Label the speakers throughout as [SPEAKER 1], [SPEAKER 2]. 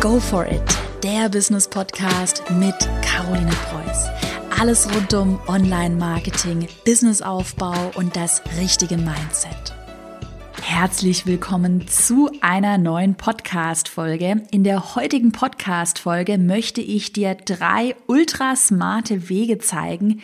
[SPEAKER 1] Go for it, der Business Podcast mit Caroline Preuß. Alles rund um Online-Marketing, Businessaufbau und das richtige Mindset. Herzlich willkommen zu einer neuen Podcast-Folge. In der heutigen Podcast-Folge möchte ich dir drei ultra smarte Wege zeigen,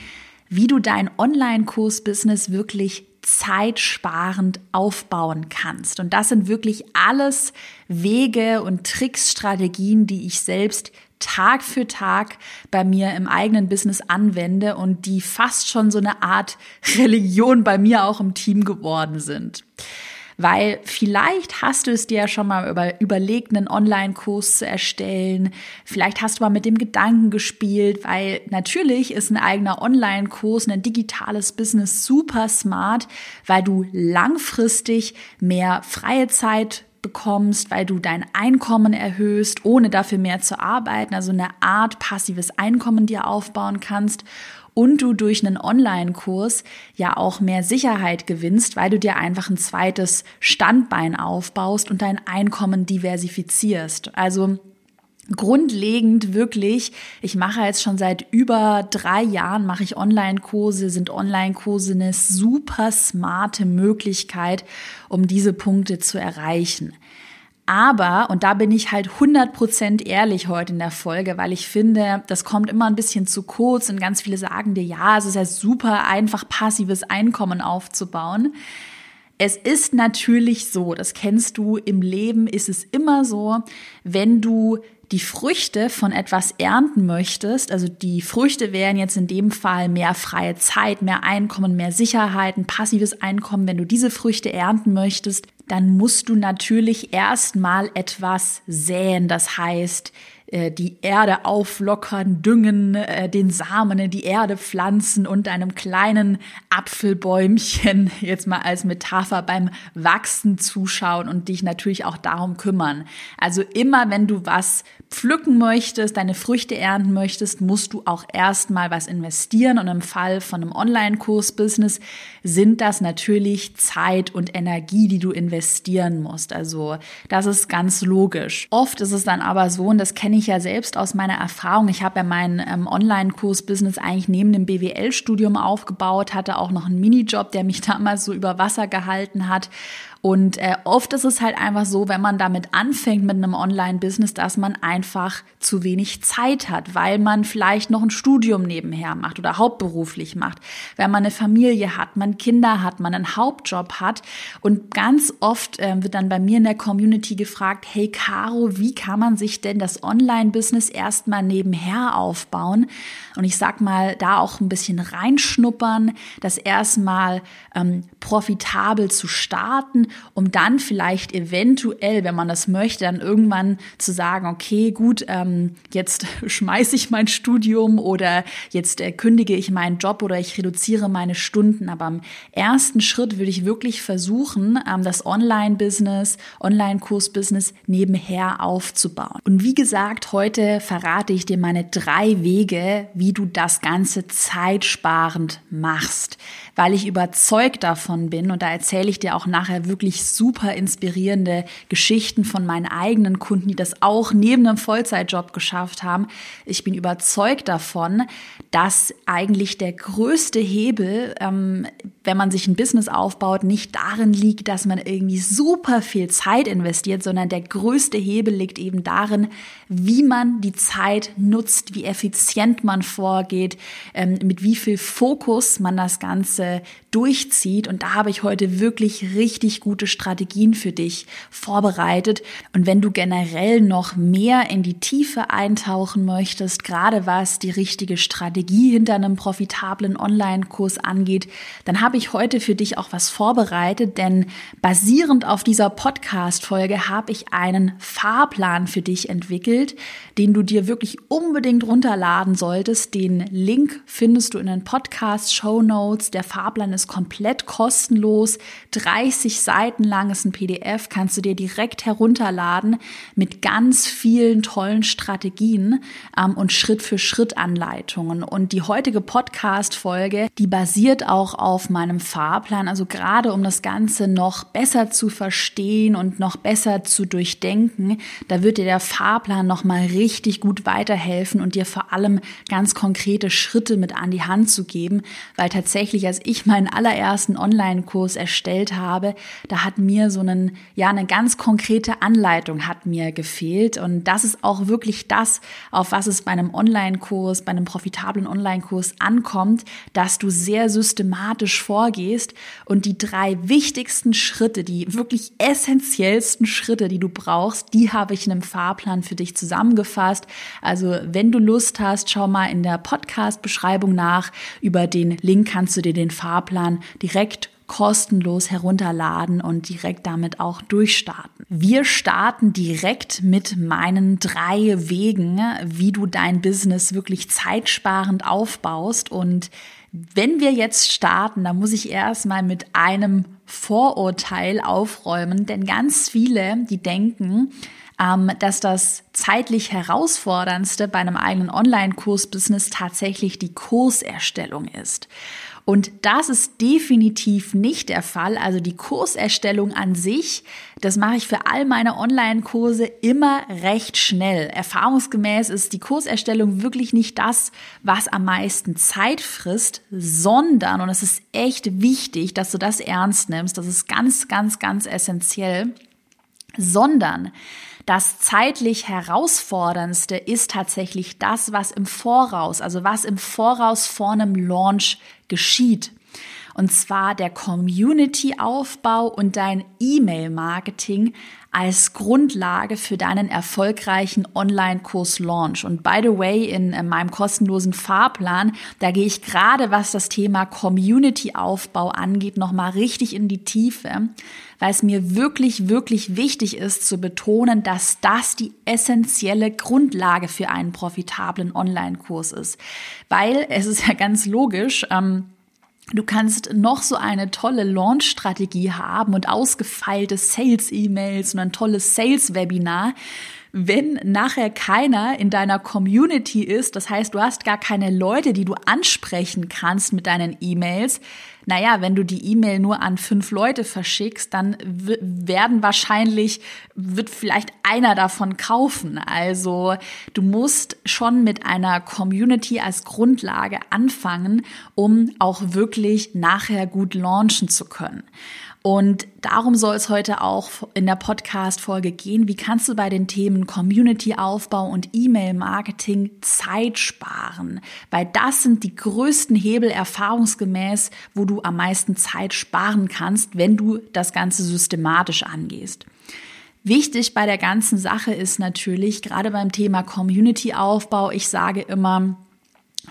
[SPEAKER 1] wie du dein Online-Kurs-Business wirklich zeitsparend aufbauen kannst. Und das sind wirklich alles Wege und Tricks, Strategien, die ich selbst Tag für Tag bei mir im eigenen Business anwende und die fast schon so eine Art Religion bei mir auch im Team geworden sind. Weil vielleicht hast du es dir ja schon mal über, überlegt, einen Online-Kurs zu erstellen. Vielleicht hast du mal mit dem Gedanken gespielt, weil natürlich ist ein eigener Online-Kurs, ein digitales Business super smart, weil du langfristig mehr freie Zeit bekommst, weil du dein Einkommen erhöhst, ohne dafür mehr zu arbeiten, also eine Art passives Einkommen dir aufbauen kannst und du durch einen Online-Kurs ja auch mehr Sicherheit gewinnst, weil du dir einfach ein zweites Standbein aufbaust und dein Einkommen diversifizierst. Also grundlegend wirklich, ich mache jetzt schon seit über drei Jahren, mache ich Online-Kurse, sind Online-Kurse eine super smarte Möglichkeit, um diese Punkte zu erreichen. Aber, und da bin ich halt 100% ehrlich heute in der Folge, weil ich finde, das kommt immer ein bisschen zu kurz und ganz viele sagen dir, ja, es ist ja super einfach, passives Einkommen aufzubauen. Es ist natürlich so, das kennst du, im Leben ist es immer so, wenn du die Früchte von etwas ernten möchtest, also die Früchte wären jetzt in dem Fall mehr freie Zeit, mehr Einkommen, mehr Sicherheit, ein passives Einkommen, wenn du diese Früchte ernten möchtest, dann musst du natürlich erstmal etwas säen. Das heißt, die Erde auflockern, düngen, äh, den Samen in die Erde pflanzen und einem kleinen Apfelbäumchen jetzt mal als Metapher beim Wachsen zuschauen und dich natürlich auch darum kümmern. Also immer wenn du was pflücken möchtest, deine Früchte ernten möchtest, musst du auch erstmal was investieren und im Fall von einem Online-Kurs-Business sind das natürlich Zeit und Energie, die du investieren musst. Also das ist ganz logisch. Oft ist es dann aber so, und das kenne ich ja selbst aus meiner Erfahrung, ich habe ja mein ähm, Online-Kurs-Business eigentlich neben dem BWL-Studium aufgebaut, hatte auch noch einen Minijob, der mich damals so über Wasser gehalten hat und äh, oft ist es halt einfach so, wenn man damit anfängt mit einem Online-Business, dass man einfach zu wenig Zeit hat, weil man vielleicht noch ein Studium nebenher macht oder hauptberuflich macht, wenn man eine Familie hat, man Kinder hat, man einen Hauptjob hat. Und ganz oft äh, wird dann bei mir in der Community gefragt, hey Caro, wie kann man sich denn das Online-Business erstmal nebenher aufbauen? Und ich sag mal, da auch ein bisschen reinschnuppern, das erstmal ähm, profitabel zu starten um dann vielleicht eventuell, wenn man das möchte, dann irgendwann zu sagen, okay, gut, ähm, jetzt schmeiße ich mein Studium oder jetzt äh, kündige ich meinen Job oder ich reduziere meine Stunden. Aber im ersten Schritt würde ich wirklich versuchen, ähm, das Online-Business, Online-Kurs-Business nebenher aufzubauen. Und wie gesagt, heute verrate ich dir meine drei Wege, wie du das Ganze zeitsparend machst weil ich überzeugt davon bin und da erzähle ich dir auch nachher wirklich super inspirierende Geschichten von meinen eigenen Kunden, die das auch neben einem Vollzeitjob geschafft haben. Ich bin überzeugt davon, dass eigentlich der größte Hebel, ähm, wenn man sich ein Business aufbaut, nicht darin liegt, dass man irgendwie super viel Zeit investiert, sondern der größte Hebel liegt eben darin, wie man die Zeit nutzt, wie effizient man vorgeht, ähm, mit wie viel Fokus man das Ganze durchzieht. Und da habe ich heute wirklich richtig gute Strategien für dich vorbereitet. Und wenn du generell noch mehr in die Tiefe eintauchen möchtest, gerade was die richtige Strategie hinter einem profitablen Online-Kurs angeht, dann habe ich heute für dich auch was vorbereitet, denn basierend auf dieser Podcast-Folge habe ich einen Fahrplan für dich entwickelt, den du dir wirklich unbedingt runterladen solltest. Den Link findest du in den Podcast-Show Notes. Der Fahrplan ist komplett kostenlos. 30 Seiten lang ist ein PDF, kannst du dir direkt herunterladen mit ganz vielen tollen Strategien ähm, und Schritt für Schritt Anleitungen. Und die heutige Podcast-Folge, die basiert auch auf meinem meinem Fahrplan, also gerade um das Ganze noch besser zu verstehen und noch besser zu durchdenken, da wird dir der Fahrplan nochmal richtig gut weiterhelfen und dir vor allem ganz konkrete Schritte mit an die Hand zu geben, weil tatsächlich, als ich meinen allerersten Online-Kurs erstellt habe, da hat mir so einen, ja, eine ganz konkrete Anleitung hat mir gefehlt. Und das ist auch wirklich das, auf was es bei einem Online-Kurs, bei einem profitablen Online-Kurs ankommt, dass du sehr systematisch vorgehst und die drei wichtigsten Schritte, die wirklich essentiellsten Schritte, die du brauchst, die habe ich in einem Fahrplan für dich zusammengefasst. Also wenn du Lust hast, schau mal in der Podcast-Beschreibung nach. Über den Link kannst du dir den Fahrplan direkt kostenlos herunterladen und direkt damit auch durchstarten. Wir starten direkt mit meinen drei Wegen, wie du dein Business wirklich zeitsparend aufbaust und wenn wir jetzt starten, dann muss ich erstmal mit einem Vorurteil aufräumen, denn ganz viele, die denken, ähm, dass das zeitlich herausforderndste bei einem eigenen Online-Kurs-Business tatsächlich die Kurserstellung ist. Und das ist definitiv nicht der Fall. Also die Kurserstellung an sich, das mache ich für all meine Online-Kurse immer recht schnell. Erfahrungsgemäß ist die Kurserstellung wirklich nicht das, was am meisten Zeit frisst, sondern, und es ist echt wichtig, dass du das ernst nimmst, das ist ganz, ganz, ganz essentiell, sondern das zeitlich herausforderndste ist tatsächlich das, was im Voraus, also was im Voraus vor einem Launch geschieht. Und zwar der Community-Aufbau und dein E-Mail-Marketing als Grundlage für deinen erfolgreichen Online-Kurs-Launch. Und by the way, in, in meinem kostenlosen Fahrplan, da gehe ich gerade, was das Thema Community-Aufbau angeht, nochmal richtig in die Tiefe, weil es mir wirklich, wirklich wichtig ist zu betonen, dass das die essentielle Grundlage für einen profitablen Online-Kurs ist. Weil es ist ja ganz logisch, ähm, Du kannst noch so eine tolle Launch-Strategie haben und ausgefeilte Sales-E-Mails und ein tolles Sales-Webinar wenn nachher keiner in deiner Community ist, das heißt, du hast gar keine Leute, die du ansprechen kannst mit deinen E-Mails, naja, wenn du die E-Mail nur an fünf Leute verschickst, dann werden wahrscheinlich, wird vielleicht einer davon kaufen. Also du musst schon mit einer Community als Grundlage anfangen, um auch wirklich nachher gut launchen zu können. Und darum soll es heute auch in der Podcast-Folge gehen. Wie kannst du bei den Themen Community-Aufbau und E-Mail-Marketing Zeit sparen? Weil das sind die größten Hebel erfahrungsgemäß, wo du am meisten Zeit sparen kannst, wenn du das Ganze systematisch angehst. Wichtig bei der ganzen Sache ist natürlich, gerade beim Thema Community-Aufbau, ich sage immer,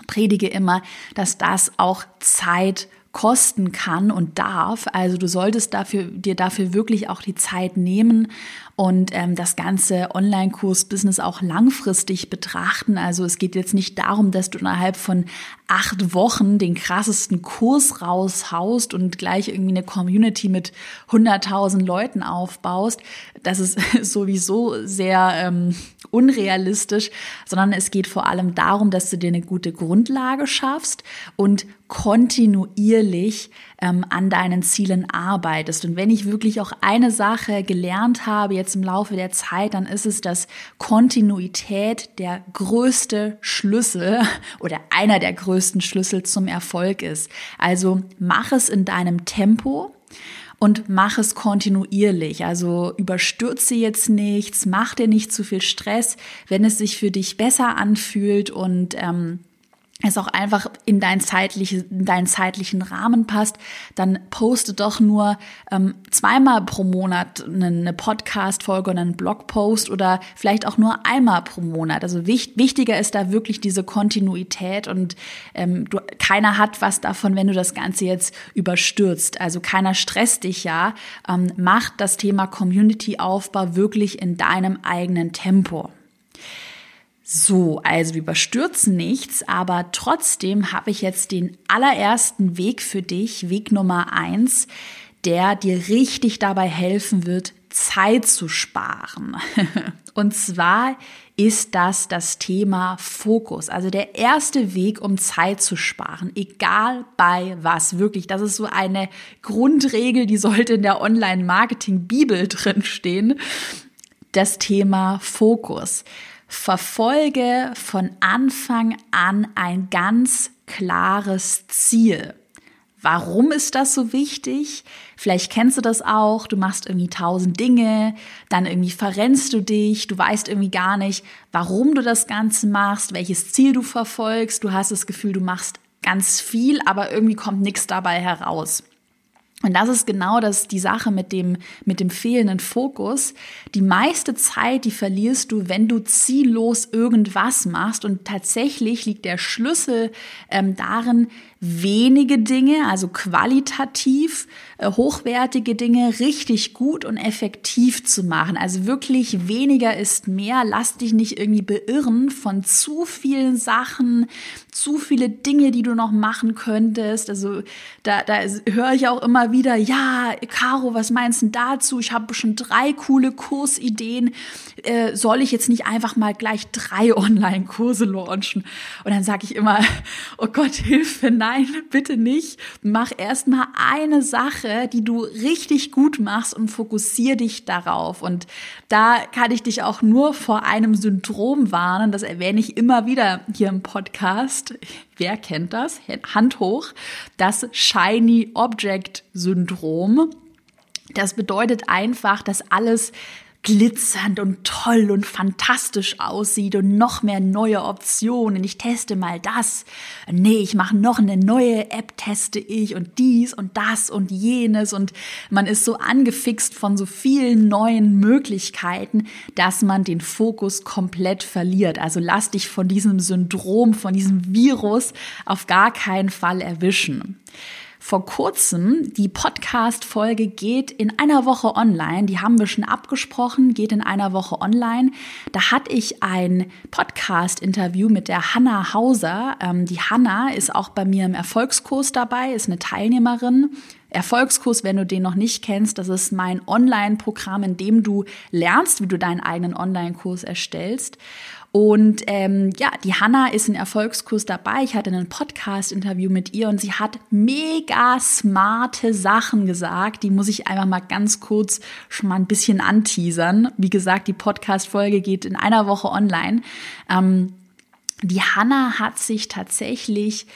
[SPEAKER 1] predige immer, dass das auch Zeit kosten kann und darf. Also du solltest dafür, dir dafür wirklich auch die Zeit nehmen und ähm, das ganze Online-Kurs-Business auch langfristig betrachten. Also es geht jetzt nicht darum, dass du innerhalb von acht Wochen den krassesten Kurs raushaust und gleich irgendwie eine Community mit 100.000 Leuten aufbaust. Das ist sowieso sehr ähm, unrealistisch, sondern es geht vor allem darum, dass du dir eine gute Grundlage schaffst und kontinuierlich ähm, an deinen Zielen arbeitest. Und wenn ich wirklich auch eine Sache gelernt habe jetzt im Laufe der Zeit, dann ist es, dass Kontinuität der größte Schlüssel oder einer der größten Schlüssel zum Erfolg ist. Also mach es in deinem Tempo und mach es kontinuierlich. Also überstürze jetzt nichts, mach dir nicht zu viel Stress, wenn es sich für dich besser anfühlt und ähm, es auch einfach in, dein zeitliche, in deinen zeitlichen Rahmen passt, dann poste doch nur ähm, zweimal pro Monat eine, eine Podcast-Folge oder einen Blogpost oder vielleicht auch nur einmal pro Monat. Also wichtig, wichtiger ist da wirklich diese Kontinuität und ähm, du, keiner hat was davon, wenn du das Ganze jetzt überstürzt. Also keiner stresst dich ja. Ähm, mach das Thema Community-Aufbau wirklich in deinem eigenen Tempo. So, also wir überstürzen nichts, aber trotzdem habe ich jetzt den allerersten Weg für dich, Weg Nummer eins, der dir richtig dabei helfen wird, Zeit zu sparen. Und zwar ist das das Thema Fokus. Also der erste Weg, um Zeit zu sparen, egal bei was, wirklich. Das ist so eine Grundregel, die sollte in der Online-Marketing-Bibel drinstehen. Das Thema Fokus. Verfolge von Anfang an ein ganz klares Ziel. Warum ist das so wichtig? Vielleicht kennst du das auch, du machst irgendwie tausend Dinge, dann irgendwie verrennst du dich, du weißt irgendwie gar nicht, warum du das Ganze machst, welches Ziel du verfolgst, du hast das Gefühl, du machst ganz viel, aber irgendwie kommt nichts dabei heraus. Und das ist genau das, die Sache mit dem, mit dem fehlenden Fokus. Die meiste Zeit, die verlierst du, wenn du ziellos irgendwas machst. Und tatsächlich liegt der Schlüssel ähm, darin, wenige Dinge, also qualitativ äh, hochwertige Dinge richtig gut und effektiv zu machen. Also wirklich weniger ist mehr. Lass dich nicht irgendwie beirren von zu vielen Sachen, zu viele Dinge, die du noch machen könntest. Also da, da höre ich auch immer wieder, ja, Caro, was meinst du dazu? Ich habe schon drei coole Kursideen. Äh, soll ich jetzt nicht einfach mal gleich drei Online-Kurse launchen? Und dann sage ich immer, oh Gott, Hilfe, nein nein, bitte nicht. Mach erstmal eine Sache, die du richtig gut machst und fokussier dich darauf. Und da kann ich dich auch nur vor einem Syndrom warnen. Das erwähne ich immer wieder hier im Podcast. Wer kennt das? Hand hoch. Das Shiny Object Syndrom. Das bedeutet einfach, dass alles glitzernd und toll und fantastisch aussieht und noch mehr neue Optionen. Ich teste mal das. Nee, ich mache noch eine neue App, teste ich und dies und das und jenes und man ist so angefixt von so vielen neuen Möglichkeiten, dass man den Fokus komplett verliert. Also lass dich von diesem Syndrom, von diesem Virus auf gar keinen Fall erwischen vor kurzem. Die Podcast-Folge geht in einer Woche online. Die haben wir schon abgesprochen, geht in einer Woche online. Da hatte ich ein Podcast-Interview mit der Hanna Hauser. Ähm, die Hanna ist auch bei mir im Erfolgskurs dabei, ist eine Teilnehmerin. Erfolgskurs, wenn du den noch nicht kennst, das ist mein Online-Programm, in dem du lernst, wie du deinen eigenen Online-Kurs erstellst. Und ähm, ja, die Hanna ist ein Erfolgskurs dabei. Ich hatte ein Podcast-Interview mit ihr und sie hat mega smarte Sachen gesagt. Die muss ich einfach mal ganz kurz schon mal ein bisschen anteasern. Wie gesagt, die Podcast-Folge geht in einer Woche online. Ähm, die Hanna hat sich tatsächlich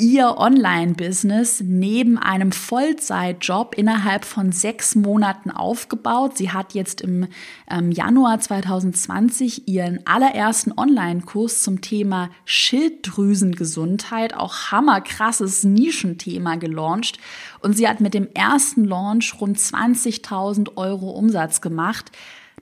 [SPEAKER 1] ihr Online-Business neben einem Vollzeitjob innerhalb von sechs Monaten aufgebaut. Sie hat jetzt im ähm, Januar 2020 ihren allerersten Online-Kurs zum Thema Schilddrüsengesundheit, auch hammerkrasses Nischenthema gelauncht. Und sie hat mit dem ersten Launch rund 20.000 Euro Umsatz gemacht.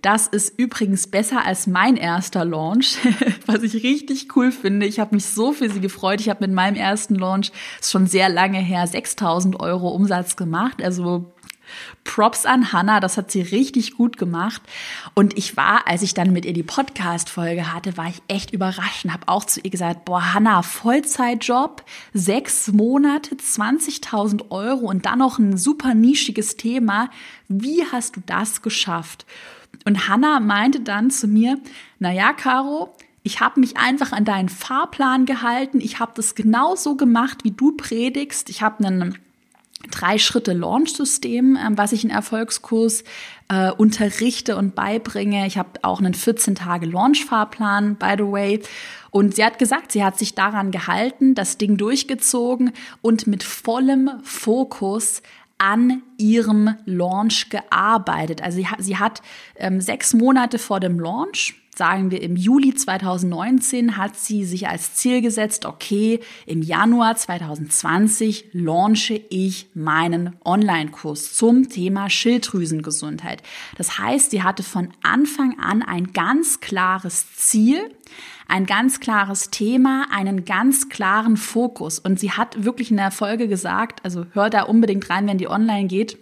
[SPEAKER 1] Das ist übrigens besser als mein erster Launch, was ich richtig cool finde. Ich habe mich so für sie gefreut. Ich habe mit meinem ersten Launch, ist schon sehr lange her, 6000 Euro Umsatz gemacht. Also Props an Hannah, das hat sie richtig gut gemacht. Und ich war, als ich dann mit ihr die Podcast-Folge hatte, war ich echt überrascht und habe auch zu ihr gesagt, boah, Hannah, Vollzeitjob, sechs Monate, 20.000 Euro und dann noch ein super nischiges Thema. Wie hast du das geschafft? Und Hannah meinte dann zu mir, na ja, Caro, ich habe mich einfach an deinen Fahrplan gehalten. Ich habe das genauso gemacht, wie du predigst. Ich habe einen drei Schritte Launch-System, ähm, was ich in Erfolgskurs äh, unterrichte und beibringe. Ich habe auch einen 14 Tage Launch-Fahrplan, by the way. Und sie hat gesagt, sie hat sich daran gehalten, das Ding durchgezogen und mit vollem Fokus an ihrem Launch gearbeitet. Also sie hat, sie hat ähm, sechs Monate vor dem Launch, sagen wir im Juli 2019, hat sie sich als Ziel gesetzt, okay, im Januar 2020 launche ich meinen Online-Kurs zum Thema Schilddrüsengesundheit. Das heißt, sie hatte von Anfang an ein ganz klares Ziel, ein ganz klares Thema, einen ganz klaren Fokus. Und sie hat wirklich in der Folge gesagt, also hör da unbedingt rein, wenn die online geht,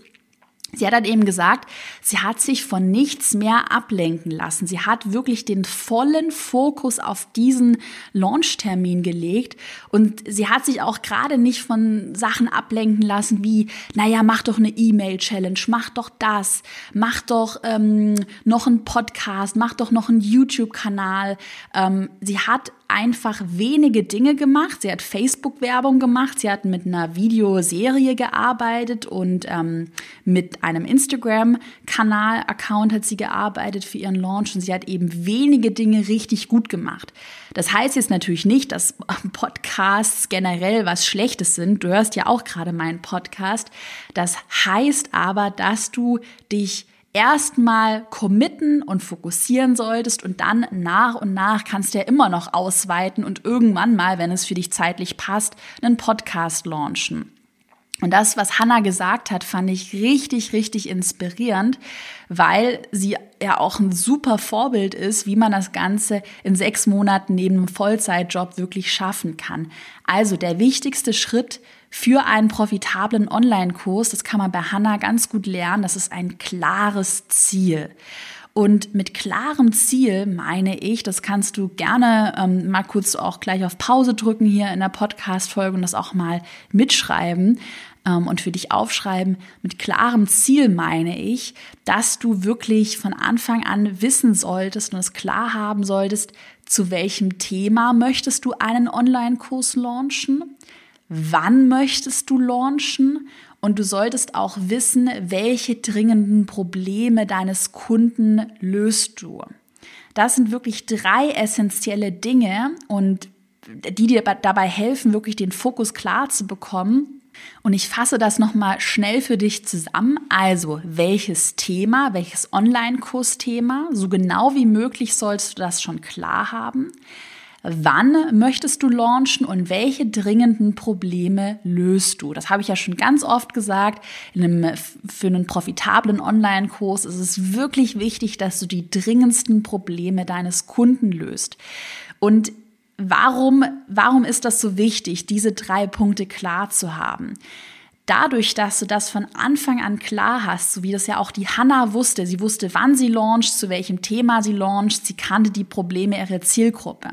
[SPEAKER 1] Sie hat dann eben gesagt, sie hat sich von nichts mehr ablenken lassen. Sie hat wirklich den vollen Fokus auf diesen Launchtermin gelegt und sie hat sich auch gerade nicht von Sachen ablenken lassen wie, naja, mach doch eine E-Mail-Challenge, mach doch das, mach doch ähm, noch einen Podcast, mach doch noch einen YouTube-Kanal. Ähm, sie hat einfach wenige Dinge gemacht. Sie hat Facebook-Werbung gemacht, sie hat mit einer Videoserie gearbeitet und ähm, mit einem Instagram-Kanal, Account hat sie gearbeitet für ihren Launch und sie hat eben wenige Dinge richtig gut gemacht. Das heißt jetzt natürlich nicht, dass Podcasts generell was Schlechtes sind. Du hörst ja auch gerade meinen Podcast. Das heißt aber, dass du dich erstmal committen und fokussieren solltest und dann nach und nach kannst du ja immer noch ausweiten und irgendwann mal, wenn es für dich zeitlich passt, einen Podcast launchen. Und das, was Hannah gesagt hat, fand ich richtig, richtig inspirierend, weil sie ja auch ein super Vorbild ist, wie man das Ganze in sechs Monaten neben einem Vollzeitjob wirklich schaffen kann. Also der wichtigste Schritt für einen profitablen Online-Kurs, das kann man bei Hanna ganz gut lernen, das ist ein klares Ziel. Und mit klarem Ziel meine ich, das kannst du gerne ähm, mal kurz auch gleich auf Pause drücken hier in der Podcast-Folge und das auch mal mitschreiben ähm, und für dich aufschreiben. Mit klarem Ziel meine ich, dass du wirklich von Anfang an wissen solltest und es klar haben solltest, zu welchem Thema möchtest du einen Online-Kurs launchen? Wann möchtest du launchen und du solltest auch wissen, welche dringenden Probleme deines Kunden löst du. Das sind wirklich drei essentielle Dinge und die dir dabei helfen, wirklich den Fokus klar zu bekommen. Und ich fasse das nochmal schnell für dich zusammen. Also, welches Thema, welches Online-Kursthema, so genau wie möglich sollst du das schon klar haben. Wann möchtest du launchen und welche dringenden Probleme löst du? Das habe ich ja schon ganz oft gesagt. Einem, für einen profitablen Online-Kurs ist es wirklich wichtig, dass du die dringendsten Probleme deines Kunden löst. Und warum, warum ist das so wichtig, diese drei Punkte klar zu haben? Dadurch, dass du das von Anfang an klar hast, so wie das ja auch die Hanna wusste, sie wusste, wann sie launcht, zu welchem Thema sie launcht, sie kannte die Probleme ihrer Zielgruppe.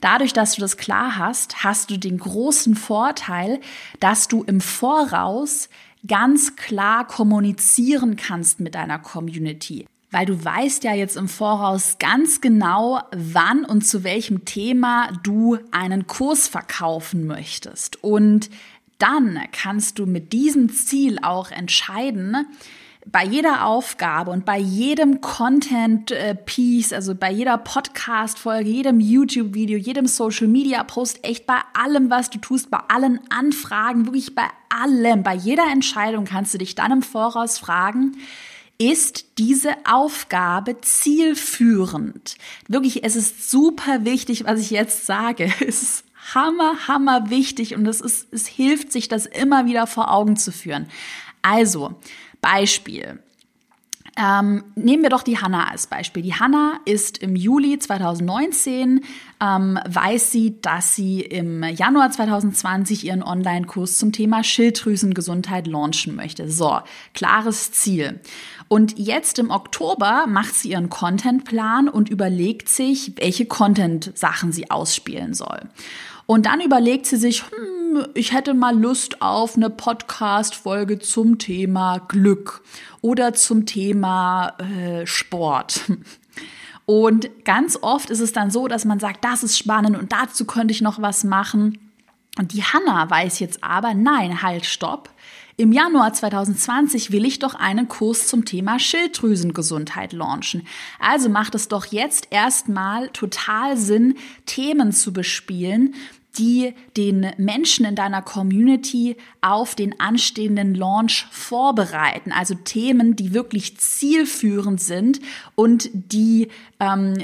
[SPEAKER 1] Dadurch, dass du das klar hast, hast du den großen Vorteil, dass du im Voraus ganz klar kommunizieren kannst mit deiner Community weil du weißt ja jetzt im Voraus ganz genau, wann und zu welchem Thema du einen Kurs verkaufen möchtest. Und dann kannst du mit diesem Ziel auch entscheiden, bei jeder Aufgabe und bei jedem Content-Piece, also bei jeder Podcast-Folge, jedem YouTube-Video, jedem Social-Media-Post, echt bei allem, was du tust, bei allen Anfragen, wirklich bei allem, bei jeder Entscheidung kannst du dich dann im Voraus fragen, ist diese Aufgabe zielführend? Wirklich, es ist super wichtig, was ich jetzt sage. Es ist hammer, hammer wichtig und es ist, es hilft sich, das immer wieder vor Augen zu führen. Also, Beispiel. Ähm, nehmen wir doch die Hanna als Beispiel. Die Hanna ist im Juli 2019, ähm, weiß sie, dass sie im Januar 2020 ihren Online-Kurs zum Thema Schilddrüsengesundheit launchen möchte. So, klares Ziel. Und jetzt im Oktober macht sie ihren Contentplan und überlegt sich, welche Content-Sachen sie ausspielen soll. Und dann überlegt sie sich, hm, ich hätte mal Lust auf eine Podcast-Folge zum Thema Glück oder zum Thema äh, Sport. Und ganz oft ist es dann so, dass man sagt, das ist spannend und dazu könnte ich noch was machen. Und die Hanna weiß jetzt aber, nein, halt, stopp. Im Januar 2020 will ich doch einen Kurs zum Thema Schilddrüsengesundheit launchen. Also macht es doch jetzt erstmal total Sinn, Themen zu bespielen, die den Menschen in deiner Community auf den anstehenden Launch vorbereiten. Also Themen, die wirklich zielführend sind und die ähm,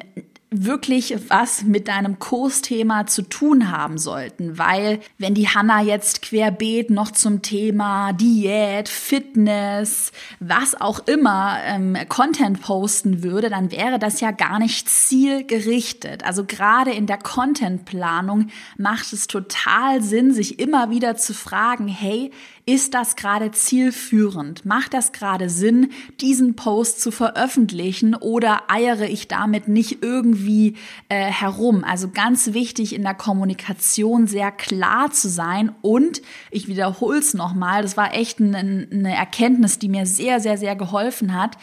[SPEAKER 1] wirklich was mit deinem Kursthema zu tun haben sollten, weil wenn die Hanna jetzt querbeet noch zum Thema Diät, Fitness, was auch immer ähm, Content posten würde, dann wäre das ja gar nicht zielgerichtet. Also gerade in der Contentplanung macht es total Sinn, sich immer wieder zu fragen, hey, ist das gerade zielführend? Macht das gerade Sinn, diesen Post zu veröffentlichen oder eiere ich damit nicht irgendwie äh, herum? Also ganz wichtig in der Kommunikation sehr klar zu sein und ich wiederhole es nochmal, das war echt eine, eine Erkenntnis, die mir sehr, sehr, sehr geholfen hat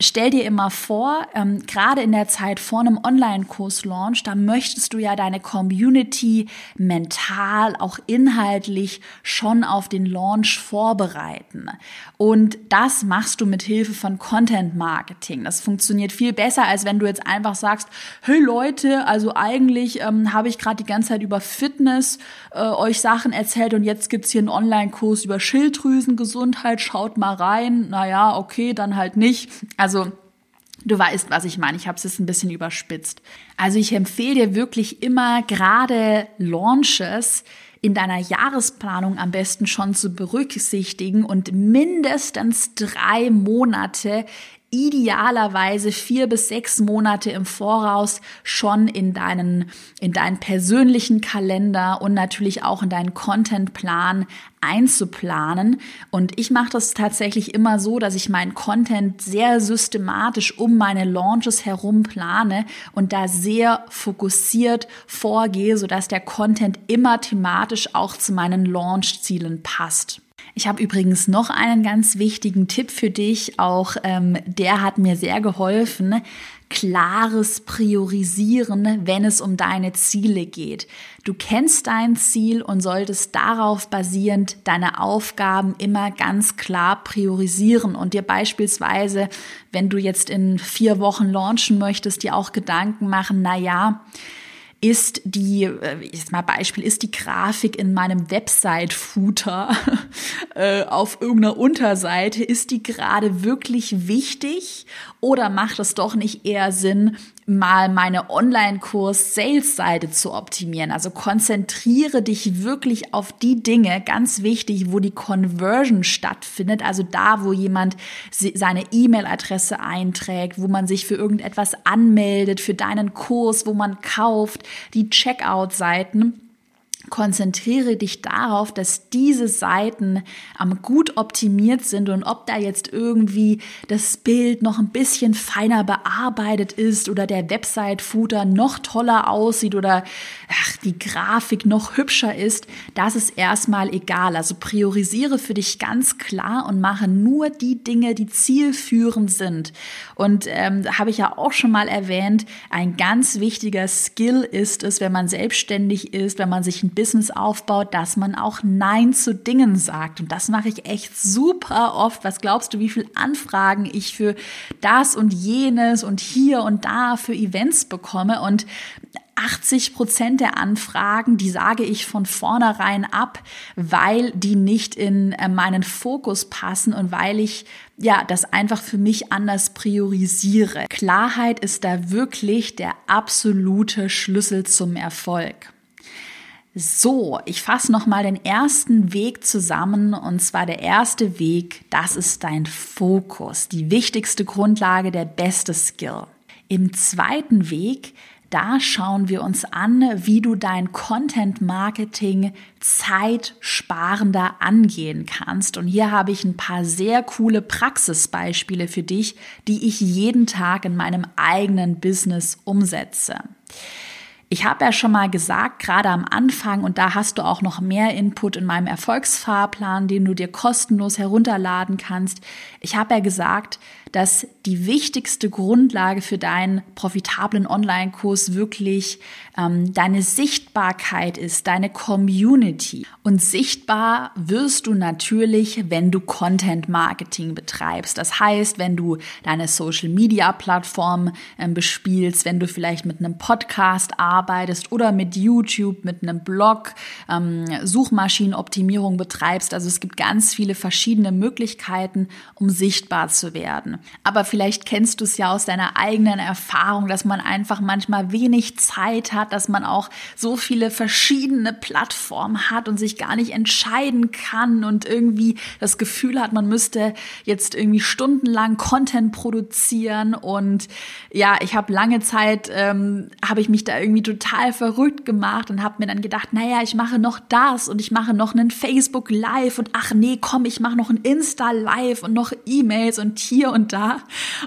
[SPEAKER 1] Stell dir immer vor, ähm, gerade in der Zeit vor einem Online-Kurs-Launch, da möchtest du ja deine Community mental, auch inhaltlich schon auf den Launch vorbereiten. Und das machst du mit Hilfe von Content-Marketing. Das funktioniert viel besser, als wenn du jetzt einfach sagst, hey Leute, also eigentlich ähm, habe ich gerade die ganze Zeit über Fitness äh, euch Sachen erzählt und jetzt gibt's hier einen Online-Kurs über Schilddrüsengesundheit, schaut mal rein. Naja, okay, dann halt nicht. Also also Du weißt, was ich meine. Ich habe es jetzt ein bisschen überspitzt. Also ich empfehle dir wirklich immer gerade Launches in deiner Jahresplanung am besten schon zu berücksichtigen und mindestens drei Monate idealerweise vier bis sechs Monate im Voraus schon in deinen, in deinen persönlichen Kalender und natürlich auch in deinen Contentplan einzuplanen. Und ich mache das tatsächlich immer so, dass ich meinen Content sehr systematisch um meine Launches herum plane und da sehr fokussiert vorgehe, sodass der Content immer thematisch auch zu meinen Launch-Zielen passt. Ich habe übrigens noch einen ganz wichtigen Tipp für dich. Auch ähm, der hat mir sehr geholfen. Klares Priorisieren, wenn es um deine Ziele geht. Du kennst dein Ziel und solltest darauf basierend deine Aufgaben immer ganz klar priorisieren und dir beispielsweise, wenn du jetzt in vier Wochen launchen möchtest, dir auch Gedanken machen, na ja, ist die, äh, jetzt mal Beispiel, ist die Grafik in meinem Website-Footer äh, auf irgendeiner Unterseite, ist die gerade wirklich wichtig oder macht es doch nicht eher Sinn, mal meine Online-Kurs-Sales-Seite zu optimieren. Also konzentriere dich wirklich auf die Dinge, ganz wichtig, wo die Conversion stattfindet. Also da, wo jemand seine E-Mail-Adresse einträgt, wo man sich für irgendetwas anmeldet, für deinen Kurs, wo man kauft, die Checkout-Seiten konzentriere dich darauf, dass diese Seiten am gut optimiert sind und ob da jetzt irgendwie das Bild noch ein bisschen feiner bearbeitet ist oder der Website-Footer noch toller aussieht oder ach, die Grafik noch hübscher ist, das ist erstmal egal. Also priorisiere für dich ganz klar und mache nur die Dinge, die zielführend sind. Und ähm, habe ich ja auch schon mal erwähnt, ein ganz wichtiger Skill ist es, wenn man selbstständig ist, wenn man sich ein Business aufbaut, dass man auch Nein zu Dingen sagt. Und das mache ich echt super oft. Was glaubst du, wie viele Anfragen ich für das und jenes und hier und da für Events bekomme? Und 80 Prozent der Anfragen, die sage ich von vornherein ab, weil die nicht in äh, meinen Fokus passen und weil ich ja das einfach für mich anders priorisiere. Klarheit ist da wirklich der absolute Schlüssel zum Erfolg. So, ich fasse nochmal den ersten Weg zusammen und zwar der erste Weg, das ist dein Fokus, die wichtigste Grundlage, der beste Skill. Im zweiten Weg, da schauen wir uns an, wie du dein Content Marketing zeitsparender angehen kannst. Und hier habe ich ein paar sehr coole Praxisbeispiele für dich, die ich jeden Tag in meinem eigenen Business umsetze. Ich habe ja schon mal gesagt, gerade am Anfang, und da hast du auch noch mehr Input in meinem Erfolgsfahrplan, den du dir kostenlos herunterladen kannst. Ich habe ja gesagt, dass die wichtigste Grundlage für deinen profitablen Online-Kurs wirklich ähm, deine Sichtbarkeit ist, deine Community. Und sichtbar wirst du natürlich, wenn du Content Marketing betreibst. Das heißt, wenn du deine Social Media Plattform ähm, bespielst, wenn du vielleicht mit einem Podcast arbeitest oder mit YouTube, mit einem Blog, ähm, Suchmaschinenoptimierung betreibst. Also es gibt ganz viele verschiedene Möglichkeiten, um sichtbar zu werden. Aber vielleicht kennst du es ja aus deiner eigenen Erfahrung, dass man einfach manchmal wenig Zeit hat, dass man auch so viele verschiedene Plattformen hat und sich gar nicht entscheiden kann und irgendwie das Gefühl hat, man müsste jetzt irgendwie stundenlang Content produzieren. Und ja, ich habe lange Zeit, ähm, habe ich mich da irgendwie total verrückt gemacht und habe mir dann gedacht, naja, ich mache noch das und ich mache noch einen Facebook Live und ach nee, komm, ich mache noch ein Insta Live und noch E-Mails und hier und da.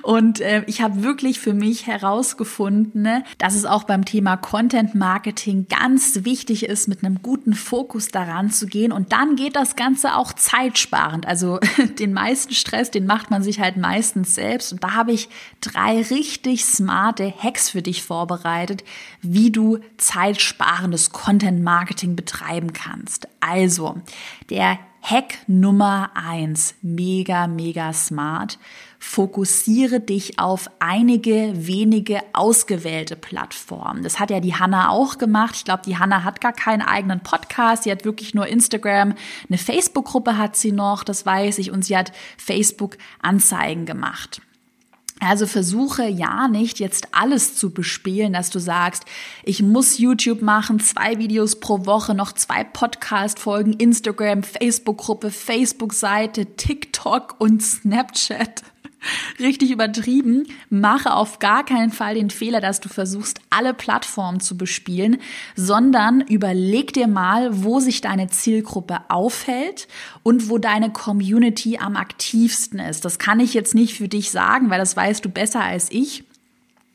[SPEAKER 1] Und äh, ich habe wirklich für mich herausgefunden, ne, dass es auch beim Thema Content Marketing ganz wichtig ist, mit einem guten Fokus daran zu gehen. Und dann geht das Ganze auch zeitsparend. Also den meisten Stress, den macht man sich halt meistens selbst. Und da habe ich drei richtig smarte Hacks für dich vorbereitet, wie du zeitsparendes Content Marketing betreiben kannst. Also, der Hack Nummer eins, mega, mega smart. Fokussiere dich auf einige wenige ausgewählte Plattformen. Das hat ja die Hanna auch gemacht. Ich glaube, die Hanna hat gar keinen eigenen Podcast. Sie hat wirklich nur Instagram. Eine Facebook-Gruppe hat sie noch, das weiß ich. Und sie hat Facebook-Anzeigen gemacht. Also versuche ja nicht jetzt alles zu bespielen, dass du sagst, ich muss YouTube machen, zwei Videos pro Woche, noch zwei Podcast-Folgen, Instagram, Facebook-Gruppe, Facebook-Seite, TikTok und Snapchat richtig übertrieben. Mache auf gar keinen Fall den Fehler, dass du versuchst, alle Plattformen zu bespielen, sondern überleg dir mal, wo sich deine Zielgruppe aufhält und wo deine Community am aktivsten ist. Das kann ich jetzt nicht für dich sagen, weil das weißt du besser als ich.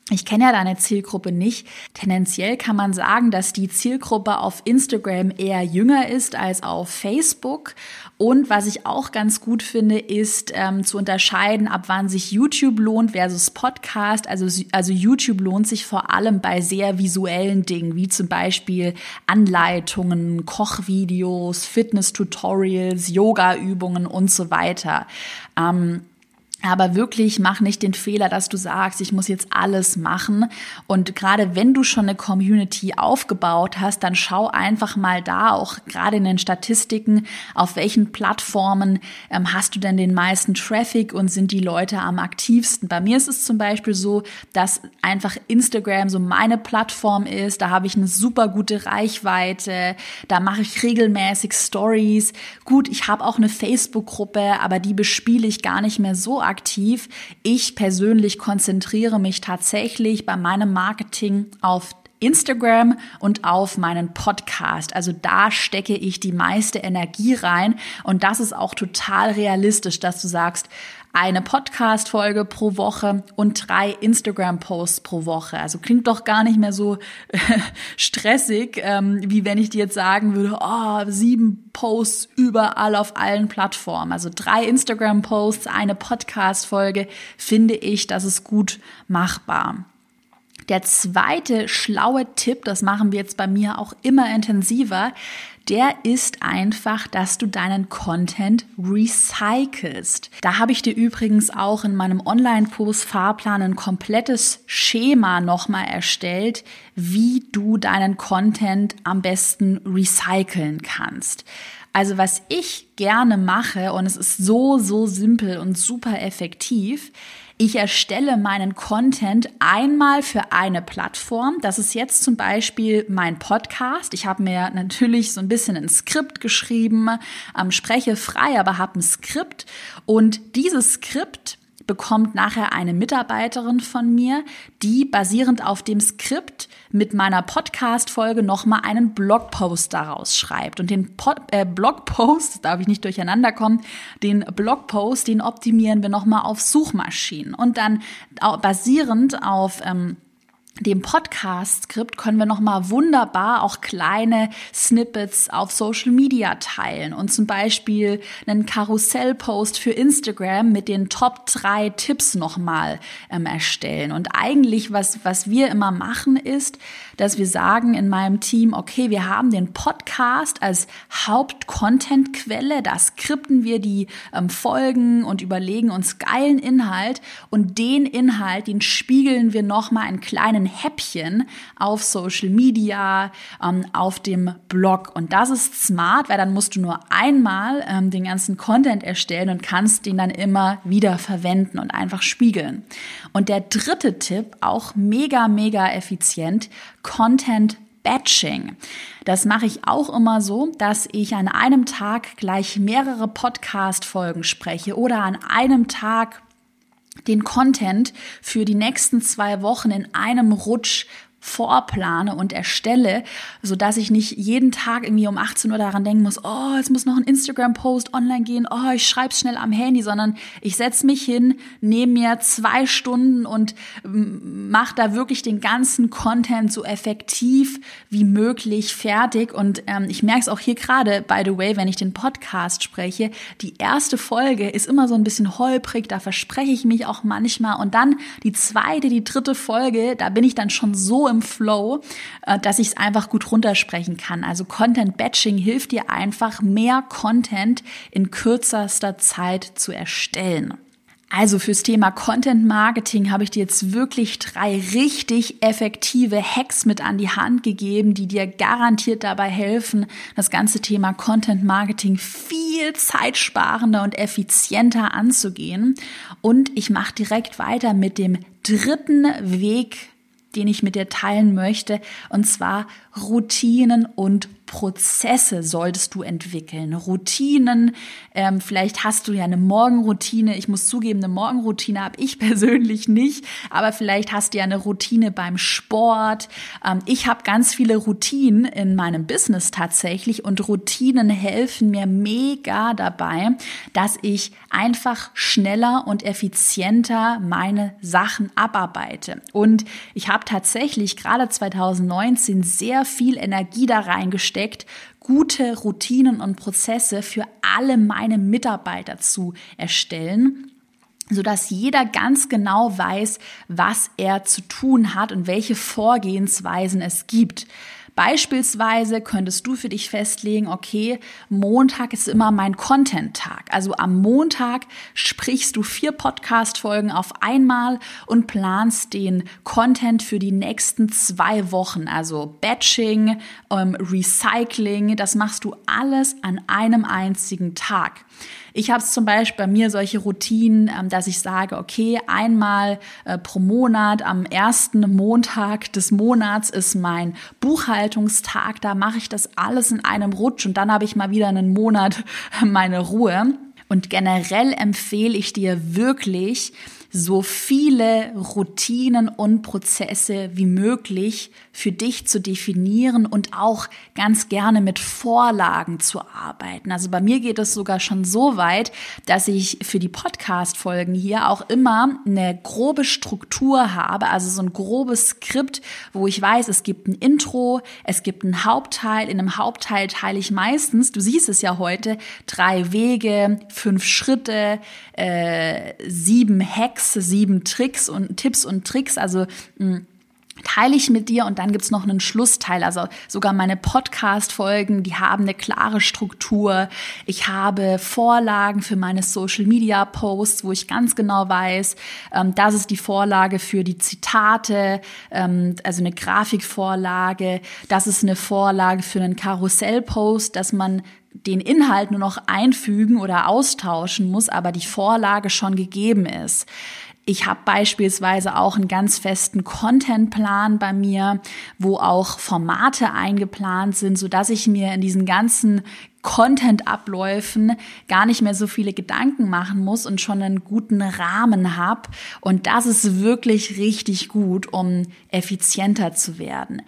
[SPEAKER 1] Ich kenne ja deine Zielgruppe nicht. Tendenziell kann man sagen, dass die Zielgruppe auf Instagram eher jünger ist als auf Facebook. Und was ich auch ganz gut finde, ist ähm, zu unterscheiden, ab wann sich YouTube lohnt versus Podcast. Also, also YouTube lohnt sich vor allem bei sehr visuellen Dingen, wie zum Beispiel Anleitungen, Kochvideos, Fitness-Tutorials, Yoga-Übungen und so weiter. Ähm, aber wirklich mach nicht den Fehler, dass du sagst, ich muss jetzt alles machen. Und gerade wenn du schon eine Community aufgebaut hast, dann schau einfach mal da, auch gerade in den Statistiken, auf welchen Plattformen ähm, hast du denn den meisten Traffic und sind die Leute am aktivsten. Bei mir ist es zum Beispiel so, dass einfach Instagram so meine Plattform ist. Da habe ich eine super gute Reichweite. Da mache ich regelmäßig Stories. Gut, ich habe auch eine Facebook-Gruppe, aber die bespiele ich gar nicht mehr so aktiv. Ich persönlich konzentriere mich tatsächlich bei meinem Marketing auf Instagram und auf meinen Podcast. Also da stecke ich die meiste Energie rein und das ist auch total realistisch, dass du sagst, eine Podcast-Folge pro Woche und drei Instagram-Posts pro Woche. Also klingt doch gar nicht mehr so äh, stressig, ähm, wie wenn ich dir jetzt sagen würde, oh, sieben Posts überall auf allen Plattformen. Also drei Instagram-Posts, eine Podcast-Folge, finde ich, das ist gut machbar. Der zweite schlaue Tipp, das machen wir jetzt bei mir auch immer intensiver, der ist einfach, dass du deinen Content recycelst. Da habe ich dir übrigens auch in meinem Online-Kurs Fahrplan ein komplettes Schema nochmal erstellt, wie du deinen Content am besten recyceln kannst. Also was ich gerne mache, und es ist so, so simpel und super effektiv, ich erstelle meinen Content einmal für eine Plattform. Das ist jetzt zum Beispiel mein Podcast. Ich habe mir natürlich so ein bisschen ein Skript geschrieben, ähm, spreche frei, aber habe ein Skript. Und dieses Skript bekommt nachher eine Mitarbeiterin von mir, die basierend auf dem Skript mit meiner Podcast-Folge nochmal einen Blogpost daraus schreibt. Und den Pod äh, Blogpost, darf ich nicht durcheinander kommen, den Blogpost, den optimieren wir nochmal auf Suchmaschinen. Und dann basierend auf ähm, dem Podcast-Skript können wir nochmal wunderbar auch kleine Snippets auf Social Media teilen und zum Beispiel einen Karussell-Post für Instagram mit den Top 3 Tipps nochmal ähm, erstellen. Und eigentlich, was, was wir immer machen, ist, dass wir sagen in meinem Team, okay, wir haben den Podcast als Haupt-Content-Quelle, da skripten wir die ähm, Folgen und überlegen uns geilen Inhalt und den Inhalt, den spiegeln wir nochmal in kleinen Häppchen auf Social Media, ähm, auf dem Blog. Und das ist smart, weil dann musst du nur einmal ähm, den ganzen Content erstellen und kannst den dann immer wieder verwenden und einfach spiegeln. Und der dritte Tipp, auch mega, mega effizient, Content Batching. Das mache ich auch immer so, dass ich an einem Tag gleich mehrere Podcast-Folgen spreche oder an einem Tag den Content für die nächsten zwei Wochen in einem Rutsch vorplane und erstelle, so dass ich nicht jeden Tag irgendwie um 18 Uhr daran denken muss, oh, es muss noch ein Instagram-Post online gehen, oh, ich schreibe schnell am Handy, sondern ich setze mich hin, nehme mir zwei Stunden und ähm, mache da wirklich den ganzen Content so effektiv wie möglich fertig. Und ähm, ich merke es auch hier gerade, by the way, wenn ich den Podcast spreche, die erste Folge ist immer so ein bisschen holprig, da verspreche ich mich auch manchmal. Und dann die zweite, die dritte Folge, da bin ich dann schon so im Flow, äh, dass ich es einfach gut runtersprechen kann. Also Content Batching hilft dir einfach, mehr Content in kürzester Zeit zu erstellen. Also fürs Thema Content Marketing habe ich dir jetzt wirklich drei richtig effektive Hacks mit an die Hand gegeben, die dir garantiert dabei helfen, das ganze Thema Content Marketing viel zeitsparender und effizienter anzugehen. Und ich mache direkt weiter mit dem dritten Weg den ich mit dir teilen möchte, und zwar Routinen und Prozesse solltest du entwickeln. Routinen, ähm, vielleicht hast du ja eine Morgenroutine. Ich muss zugeben, eine Morgenroutine habe ich persönlich nicht, aber vielleicht hast du ja eine Routine beim Sport. Ähm, ich habe ganz viele Routinen in meinem Business tatsächlich und Routinen helfen mir mega dabei, dass ich einfach schneller und effizienter meine Sachen abarbeite. Und ich habe tatsächlich gerade 2019 sehr viel Energie da reingesteckt steckt, gute Routinen und Prozesse für alle meine Mitarbeiter zu erstellen sodass jeder ganz genau weiß, was er zu tun hat und welche Vorgehensweisen es gibt. Beispielsweise könntest du für dich festlegen, okay, Montag ist immer mein Content-Tag. Also am Montag sprichst du vier Podcast-Folgen auf einmal und planst den Content für die nächsten zwei Wochen. Also Batching, ähm, Recycling, das machst du alles an einem einzigen Tag. Ich habe es zum Beispiel bei mir solche Routinen, ähm, dass ich sage, okay, einmal äh, pro Monat am ersten Montag des Monats ist mein Buchhaltungstag. Da mache ich das alles in einem Rutsch und dann habe ich mal wieder einen Monat meine Ruhe. Und generell empfehle ich dir wirklich, so viele Routinen und Prozesse wie möglich für dich zu definieren und auch ganz gerne mit Vorlagen zu arbeiten. Also bei mir geht es sogar schon so weit, dass ich für die Podcast-Folgen hier auch immer eine grobe Struktur habe, also so ein grobes Skript, wo ich weiß, es gibt ein Intro, es gibt einen Hauptteil. In einem Hauptteil teile ich meistens, du siehst es ja heute, drei Wege, fünf Schritte, äh, sieben Hacks Sieben Tricks und Tipps und Tricks. Also hm, teile ich mit dir und dann gibt's noch einen Schlussteil. Also sogar meine Podcast-Folgen, die haben eine klare Struktur. Ich habe Vorlagen für meine Social-Media-Posts, wo ich ganz genau weiß, ähm, das ist die Vorlage für die Zitate, ähm, also eine Grafikvorlage. Das ist eine Vorlage für einen Karussell-Post, dass man den Inhalt nur noch einfügen oder austauschen muss, aber die Vorlage schon gegeben ist. Ich habe beispielsweise auch einen ganz festen Contentplan bei mir, wo auch Formate eingeplant sind, so dass ich mir in diesen ganzen Content-Abläufen gar nicht mehr so viele Gedanken machen muss und schon einen guten Rahmen habe. Und das ist wirklich richtig gut, um effizienter zu werden.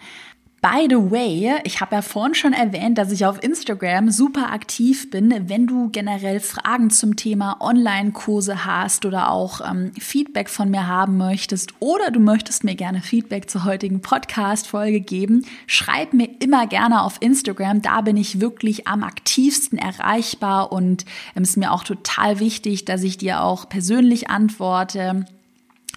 [SPEAKER 1] By the way, ich habe ja vorhin schon erwähnt, dass ich auf Instagram super aktiv bin. Wenn du generell Fragen zum Thema Online-Kurse hast oder auch ähm, Feedback von mir haben möchtest oder du möchtest mir gerne Feedback zur heutigen Podcast-Folge geben, schreib mir immer gerne auf Instagram. Da bin ich wirklich am aktivsten erreichbar und es ähm, ist mir auch total wichtig, dass ich dir auch persönlich antworte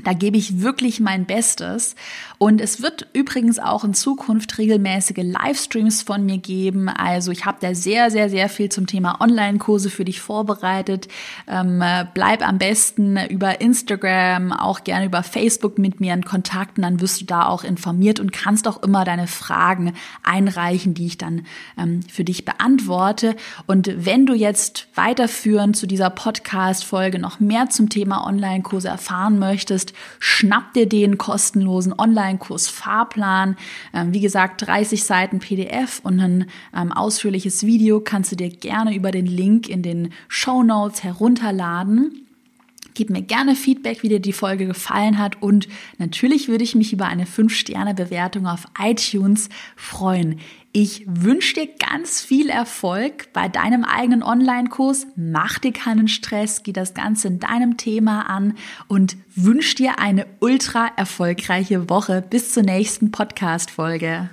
[SPEAKER 1] Da gebe ich wirklich mein Bestes. Und es wird übrigens auch in Zukunft regelmäßige Livestreams von mir geben. Also ich habe da sehr, sehr, sehr viel zum Thema Online-Kurse für dich vorbereitet. Ähm, bleib am besten über Instagram, auch gerne über Facebook mit mir in Kontakt. Und dann wirst du da auch informiert und kannst auch immer deine Fragen einreichen, die ich dann ähm, für dich beantworte. Und wenn du jetzt weiterführend zu dieser Podcast-Folge noch mehr zum Thema Online-Kurse erfahren möchtest, schnapp dir den kostenlosen Online-Kurs Fahrplan. Ähm, wie gesagt, 30 Seiten PDF und ein ähm, ausführliches Video kannst du dir gerne über den Link in den Show Notes herunterladen. Gib mir gerne Feedback, wie dir die Folge gefallen hat und natürlich würde ich mich über eine 5-Sterne-Bewertung auf iTunes freuen. Ich wünsche dir ganz viel Erfolg bei deinem eigenen Online-Kurs. Mach dir keinen Stress, geh das Ganze in deinem Thema an und wünsche dir eine ultra erfolgreiche Woche. Bis zur nächsten Podcast-Folge.